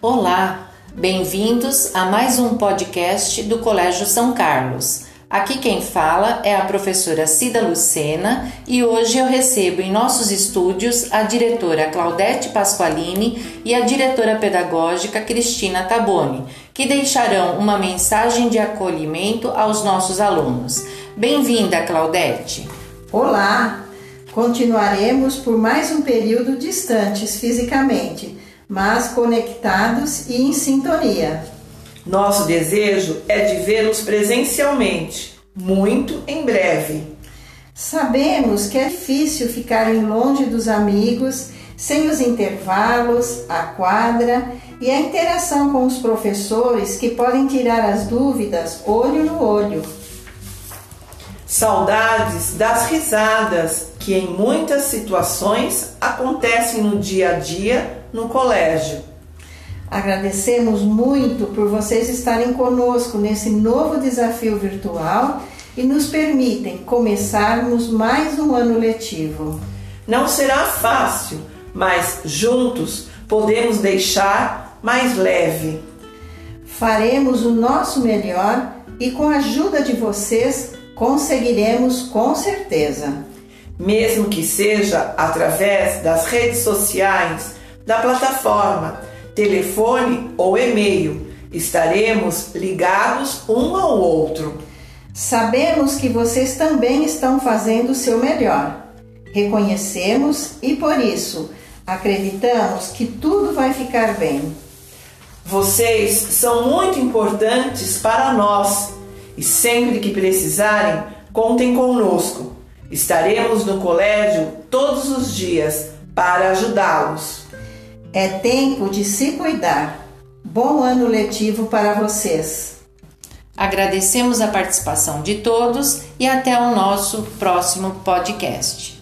Olá, bem-vindos a mais um podcast do Colégio São Carlos. Aqui quem fala é a professora Cida Lucena e hoje eu recebo em nossos estúdios a diretora Claudete Pasqualini e a diretora pedagógica Cristina Taboni, que deixarão uma mensagem de acolhimento aos nossos alunos. Bem-vinda, Claudete. Olá! Continuaremos por mais um período distantes fisicamente, mas conectados e em sintonia. Nosso desejo é de vê-los presencialmente, muito em breve. Sabemos que é difícil ficarem longe dos amigos, sem os intervalos, a quadra e a interação com os professores que podem tirar as dúvidas olho no olho. Saudades das risadas que em muitas situações acontecem no dia a dia no colégio. Agradecemos muito por vocês estarem conosco nesse novo desafio virtual e nos permitem começarmos mais um ano letivo. Não será fácil, mas juntos podemos deixar mais leve. Faremos o nosso melhor e com a ajuda de vocês conseguiremos com certeza. Mesmo que seja através das redes sociais, da plataforma telefone ou e-mail. Estaremos ligados um ao outro. Sabemos que vocês também estão fazendo o seu melhor. Reconhecemos e por isso acreditamos que tudo vai ficar bem. Vocês são muito importantes para nós e sempre que precisarem, contem conosco. Estaremos no colégio todos os dias para ajudá-los. É tempo de se cuidar. Bom ano letivo para vocês. Agradecemos a participação de todos e até o nosso próximo podcast.